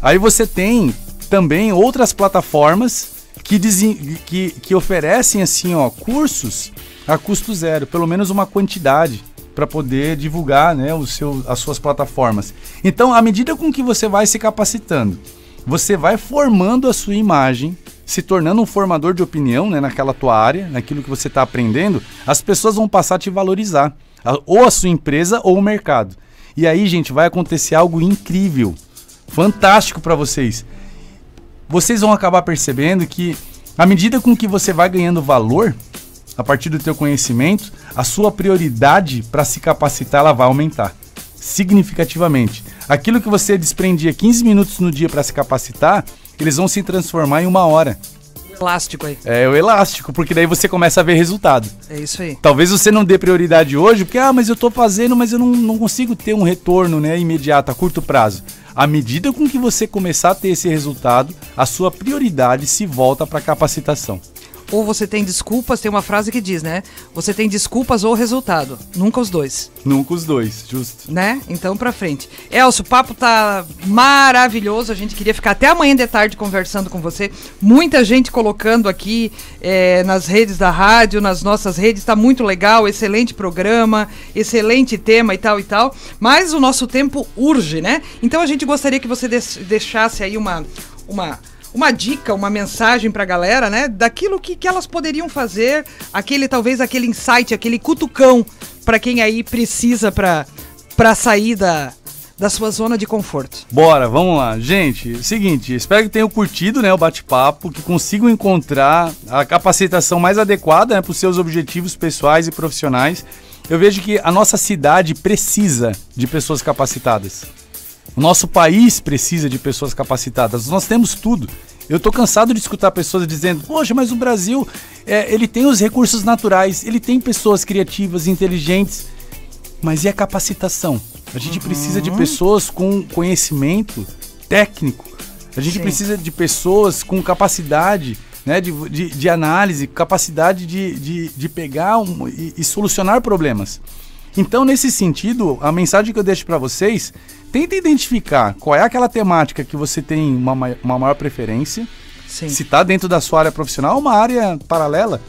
Aí você tem também outras plataformas que, desen- que, que oferecem assim, ó, cursos a custo zero, pelo menos uma quantidade para poder divulgar, né, o seu, as suas plataformas. Então, à medida com que você vai se capacitando, você vai formando a sua imagem se tornando um formador de opinião né, naquela tua área, naquilo que você está aprendendo, as pessoas vão passar a te valorizar. A, ou a sua empresa ou o mercado. E aí, gente, vai acontecer algo incrível, fantástico para vocês. Vocês vão acabar percebendo que, à medida com que você vai ganhando valor, a partir do teu conhecimento, a sua prioridade para se capacitar ela vai aumentar significativamente. Aquilo que você desprendia 15 minutos no dia para se capacitar, eles vão se transformar em uma hora. Elástico aí. É o elástico, porque daí você começa a ver resultado. É isso aí. Talvez você não dê prioridade hoje, porque, ah, mas eu tô fazendo, mas eu não, não consigo ter um retorno né, imediato, a curto prazo. À medida com que você começar a ter esse resultado, a sua prioridade se volta para capacitação ou você tem desculpas, tem uma frase que diz, né? Você tem desculpas ou resultado. Nunca os dois. Nunca os dois, justo. Né? Então pra frente. Elcio, o papo tá maravilhoso. A gente queria ficar até amanhã de tarde conversando com você. Muita gente colocando aqui é, nas redes da rádio, nas nossas redes. Tá muito legal, excelente programa, excelente tema e tal e tal. Mas o nosso tempo urge, né? Então a gente gostaria que você deixasse aí uma. uma uma dica, uma mensagem para a galera, né? Daquilo que, que elas poderiam fazer, aquele talvez aquele insight, aquele cutucão para quem aí precisa para sair da, da sua zona de conforto. Bora, vamos lá. Gente, seguinte, espero que tenham curtido né, o bate-papo, que consigam encontrar a capacitação mais adequada né, para os seus objetivos pessoais e profissionais. Eu vejo que a nossa cidade precisa de pessoas capacitadas. O nosso país precisa de pessoas capacitadas. Nós temos tudo. Eu tô cansado de escutar pessoas dizendo: Poxa, mas o Brasil é, ele tem os recursos naturais, ele tem pessoas criativas, inteligentes, mas e a capacitação? A gente uhum. precisa de pessoas com conhecimento técnico. A gente Sim. precisa de pessoas com capacidade né, de, de, de análise, capacidade de, de, de pegar um, e, e solucionar problemas. Então, nesse sentido, a mensagem que eu deixo para vocês tenta identificar qual é aquela temática que você tem uma, uma maior preferência. Sim. Se está dentro da sua área profissional, uma área paralela.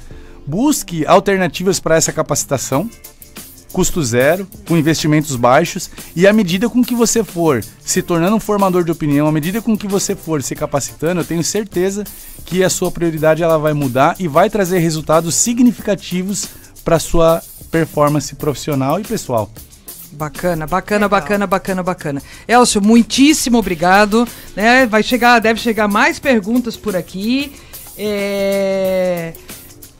Busque alternativas para essa capacitação, custo zero, com investimentos baixos, e à medida com que você for se tornando um formador de opinião, à medida com que você for se capacitando, eu tenho certeza que a sua prioridade ela vai mudar e vai trazer resultados significativos para sua performance profissional e pessoal. Bacana, bacana, Legal. bacana, bacana, bacana. Elcio, muitíssimo obrigado. Né? Vai chegar, deve chegar mais perguntas por aqui. É...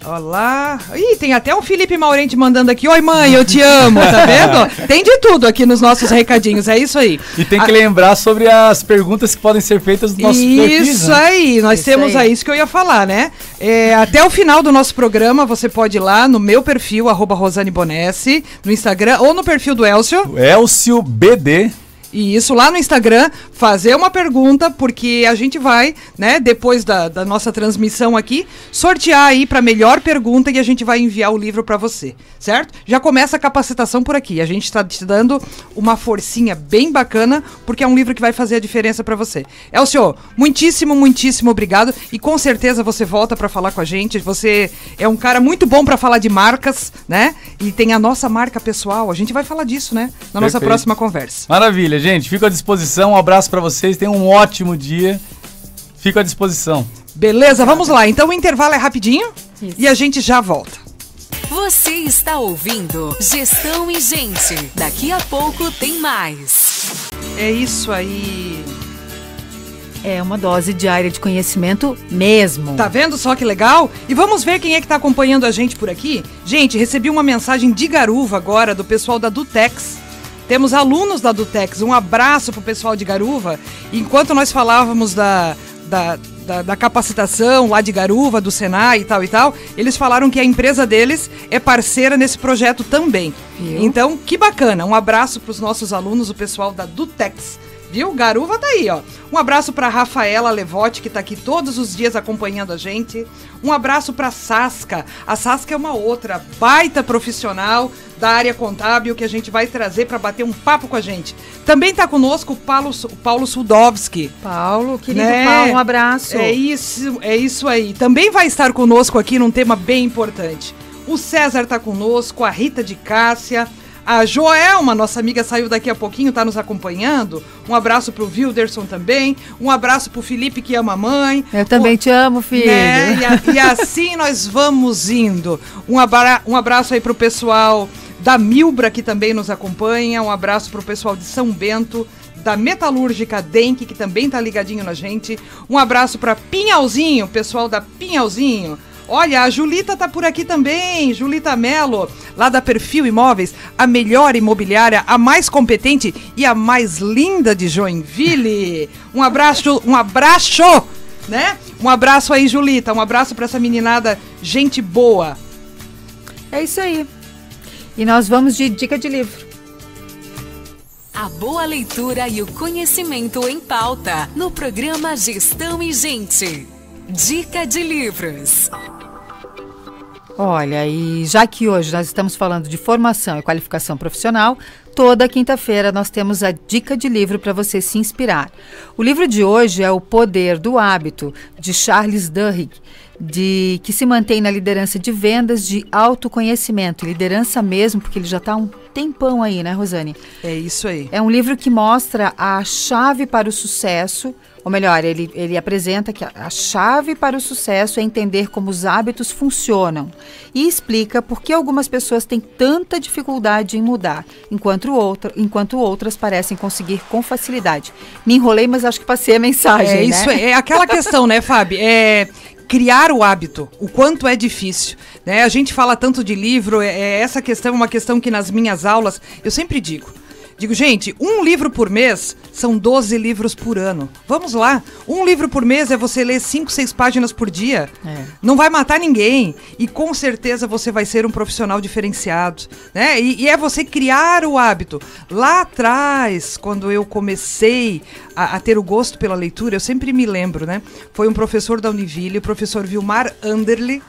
Olá. Ih, tem até um Felipe Maurente mandando aqui. Oi, mãe, eu te amo, tá vendo? tem de tudo aqui nos nossos recadinhos, é isso aí. E tem que A... lembrar sobre as perguntas que podem ser feitas no nosso perfis, Isso né? aí, nós isso temos aí. isso que eu ia falar, né? É, até o final do nosso programa, você pode ir lá no meu perfil, arroba Rosane Bonesse, no Instagram, ou no perfil do Elcio. Elcio BD. E isso lá no Instagram, fazer uma pergunta, porque a gente vai, né, depois da, da nossa transmissão aqui, sortear aí para melhor pergunta e a gente vai enviar o livro para você, certo? Já começa a capacitação por aqui. A gente está te dando uma forcinha bem bacana, porque é um livro que vai fazer a diferença para você. É o senhor, muitíssimo, muitíssimo obrigado e com certeza você volta para falar com a gente. Você é um cara muito bom para falar de marcas, né? E tem a nossa marca pessoal. A gente vai falar disso, né, na Perfeito. nossa próxima conversa. Maravilha gente. Fico à disposição. Um abraço para vocês. Tenham um ótimo dia. Fico à disposição. Beleza, vamos lá. Então o intervalo é rapidinho Isso. e a gente já volta. Você está ouvindo Gestão e Gente. Daqui a pouco tem mais. É isso aí. É uma dose diária de conhecimento mesmo. Tá vendo só que legal? E vamos ver quem é que tá acompanhando a gente por aqui? Gente, recebi uma mensagem de garuva agora do pessoal da Dutex temos alunos da Dutex. Um abraço pro pessoal de Garuva. Enquanto nós falávamos da, da, da, da, capacitação lá de Garuva, do Senai e tal e tal, eles falaram que a empresa deles é parceira nesse projeto também. Viu? Então, que bacana. Um abraço para os nossos alunos, o pessoal da Dutex. Viu? Garuva tá aí, ó. Um abraço para Rafaela Levote, que tá aqui todos os dias acompanhando a gente. Um abraço para Sasca. A Sasca é uma outra baita profissional da área contábil que a gente vai trazer para bater um papo com a gente. Também tá conosco o Paulo, o Paulo Sudovski. Paulo, querido né? Paulo, um abraço. É isso, é isso aí. Também vai estar conosco aqui num tema bem importante. O César tá conosco, a Rita de Cássia, A Joelma, nossa amiga, saiu daqui a pouquinho, tá nos acompanhando. Um abraço pro Wilderson também. Um abraço pro Felipe, que ama a mãe. Eu também o... te amo, filho. Né? E, a, e, assim nós vamos indo. Um, abra... um abraço aí pro pessoal da Milbra, que também nos acompanha. Um abraço pro pessoal de São Bento da Metalúrgica Denk, que também tá ligadinho na gente. Um abraço para Pinhalzinho, pessoal da Pinhalzinho. Olha, a Julita tá por aqui também, Julita Melo, lá da Perfil Imóveis, a melhor imobiliária, a mais competente e a mais linda de Joinville. Um abraço, um abraço, né? Um abraço aí, Julita, um abraço para essa meninada, gente boa. É isso aí. E nós vamos de dica de livro. A boa leitura e o conhecimento em pauta no programa Gestão e Gente. Dica de livros. Olha, e já que hoje nós estamos falando de formação e qualificação profissional, toda quinta-feira nós temos a dica de livro para você se inspirar. O livro de hoje é O Poder do Hábito, de Charles Duhigg, de que se mantém na liderança de vendas de autoconhecimento, liderança mesmo, porque ele já está um tempão aí, né, Rosane? É isso aí. É um livro que mostra a chave para o sucesso ou melhor, ele, ele apresenta que a, a chave para o sucesso é entender como os hábitos funcionam e explica por que algumas pessoas têm tanta dificuldade em mudar, enquanto, outra, enquanto outras parecem conseguir com facilidade. Me enrolei, mas acho que passei a mensagem. É né? isso, é aquela questão, né, Fábio? É criar o hábito, o quanto é difícil. Né? A gente fala tanto de livro, é, é essa questão é uma questão que nas minhas aulas eu sempre digo. Digo, gente, um livro por mês são 12 livros por ano. Vamos lá. Um livro por mês é você ler 5, 6 páginas por dia. É. Não vai matar ninguém. E com certeza você vai ser um profissional diferenciado. Né? E, e é você criar o hábito. Lá atrás, quando eu comecei a, a, ter o gosto pela leitura, eu sempre me lembro, né? Foi um professor da Univille, o professor Vilmar Anderle,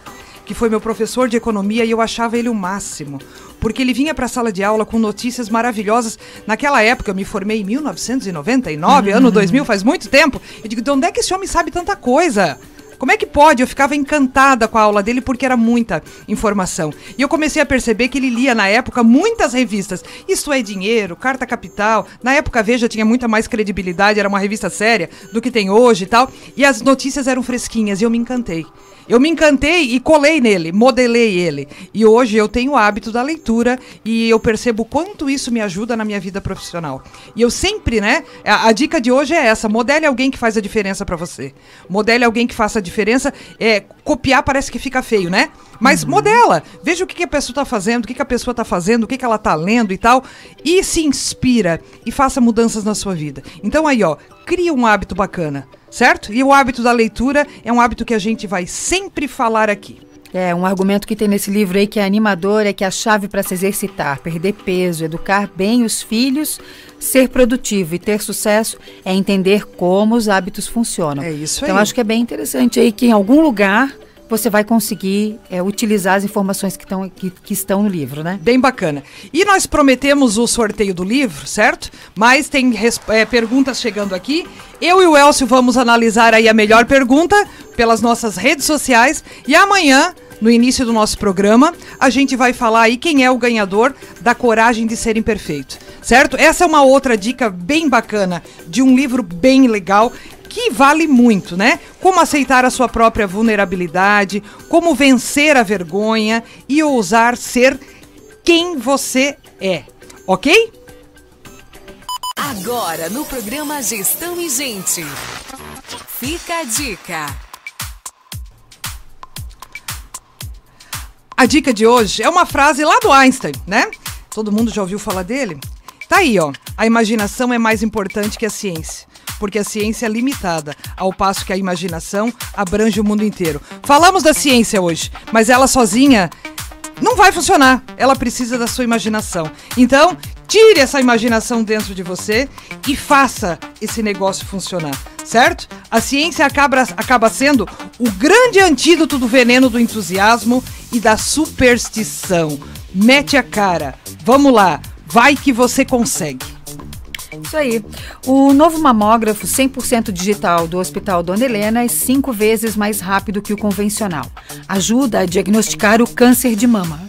que foi meu professor de economia, e eu achava ele o máximo porque ele vinha para a sala de aula com notícias maravilhosas. Naquela época, eu me formei em 1999, uhum. ano 2000, faz muito tempo. Eu digo, de onde é que esse homem sabe tanta coisa? Como é que pode? Eu ficava encantada com a aula dele porque era muita informação. E eu comecei a perceber que ele lia na época muitas revistas. Isso é Dinheiro, Carta Capital. Na época Veja tinha muita mais credibilidade, era uma revista séria do que tem hoje e tal. E as notícias eram fresquinhas e eu me encantei. Eu me encantei e colei nele, modelei ele. E hoje eu tenho o hábito da leitura e eu percebo quanto isso me ajuda na minha vida profissional. E eu sempre, né? A, a dica de hoje é essa: modele alguém que faz a diferença para você. Modele alguém que faça a diferença. É, copiar parece que fica feio, né? Mas uhum. modela. Veja o que, que, a pessoa está fazendo, o que, que a pessoa está fazendo, o que, que ela está lendo e tal. E se inspira e faça mudanças na sua vida. Então aí, ó, cria um hábito bacana certo? E o hábito da leitura é um hábito que a gente vai sempre falar aqui. É, um argumento que tem nesse livro aí que é animador é que a chave para se exercitar, perder peso, educar bem os filhos, ser produtivo e ter sucesso é entender como os hábitos funcionam. É isso então, aí. Então acho que é bem interessante aí que em algum lugar você vai conseguir é, utilizar as informações que, tão, que, que, estão no livro, né? Bem bacana. E nós prometemos o sorteio do livro, certo? Mas tem é, perguntas chegando aqui. Eu e o Elcio vamos analisar aí a melhor pergunta pelas nossas redes sociais. E amanhã, no início do nosso programa, a gente vai falar aí quem é o ganhador da coragem de ser imperfeito. Certo? Essa é uma outra dica bem bacana de um livro bem legal que vale muito, né? Como aceitar a sua própria vulnerabilidade, como vencer a vergonha e ousar ser quem você é, ok? Agora no programa Gestão e Gente. Fica a dica. A dica de hoje é uma frase lá do Einstein, né? Todo mundo já ouviu falar dele? Tá aí, ó. A imaginação é mais importante que a ciência porque a ciência é limitada, ao passo que a imaginação abrange o mundo inteiro. Falamos da ciência hoje, mas ela sozinha não vai funcionar. Ela precisa da sua imaginação. Então, tire essa imaginação dentro de você e faça esse negócio funcionar, certo? A ciência acaba, acaba sendo o grande antídoto do veneno do entusiasmo e da superstição. Mete a cara. Vamos lá. Vai que você consegue. Isso aí. O novo mamógrafo 100% digital do Hospital Dona Helena é cinco vezes mais rápido que o convencional. Ajuda a diagnosticar o câncer de mama.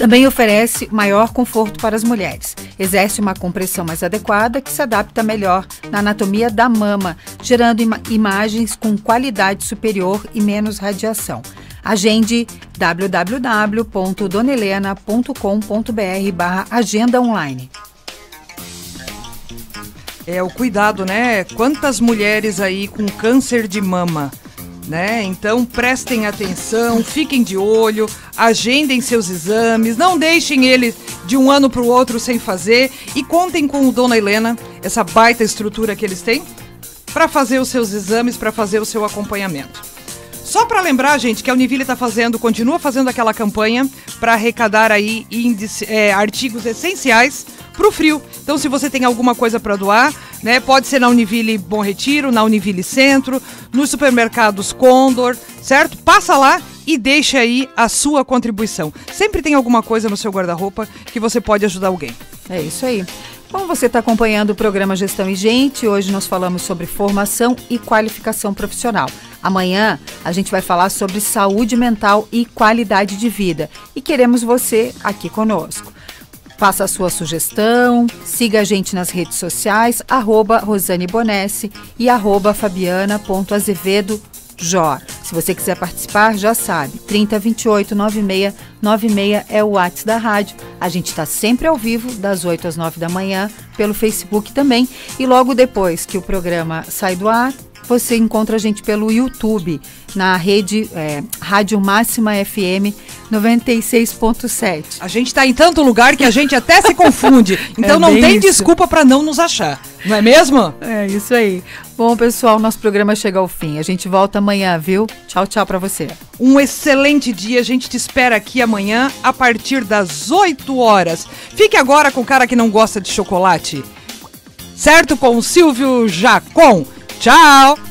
Também oferece maior conforto para as mulheres. Exerce uma compressão mais adequada que se adapta melhor na anatomia da mama, gerando ima imagens com qualidade superior e menos radiação. Agende www.donelena.com.br barra agenda online. É o cuidado, né? Quantas mulheres aí com câncer de mama né? Então prestem atenção, fiquem de olho, agendem seus exames, não deixem ele de um ano para o outro sem fazer e contem com o Dona Helena, essa baita estrutura que eles têm, para fazer os seus exames, para fazer o seu acompanhamento. Só para lembrar, gente, que a Univille está fazendo, continua fazendo aquela campanha para arrecadar aí índice, é, artigos essenciais para o frio. Então, se você tem alguma coisa para doar, né, pode ser na Univille Bom Retiro, na Univille Centro, nos supermercados Condor, certo? Passa lá e deixa aí a sua contribuição. Sempre tem alguma coisa no seu guarda-roupa que você pode ajudar alguém. É isso aí. Bom, você está acompanhando o programa Gestão e Gente. Hoje nós falamos sobre formação e qualificação profissional. Amanhã a gente vai falar sobre saúde mental e qualidade de vida. E queremos você aqui conosco. Faça a sua sugestão, siga a gente nas redes sociais, arroba Rosane e arroba fabiana.azevedo. Se você quiser participar, já sabe, 3028 96 96 é o WhatsApp da rádio. A gente está sempre ao vivo, das 8 às 9 da manhã, pelo Facebook também. E logo depois que o programa sai do ar, você encontra a gente pelo YouTube, na rede é, Rádio Máxima FM 96.7. A gente está em tanto lugar que a gente até se confunde. Então é não tem isso. desculpa para não nos achar. Não é mesmo? É isso aí. Bom, pessoal, nosso programa chega ao fim. A gente volta amanhã, viu? Tchau, tchau para você. Um excelente dia. A gente te espera aqui amanhã a partir das 8 horas. Fique agora com o cara que não gosta de chocolate. Certo? Com o Silvio Jacon. Tchau!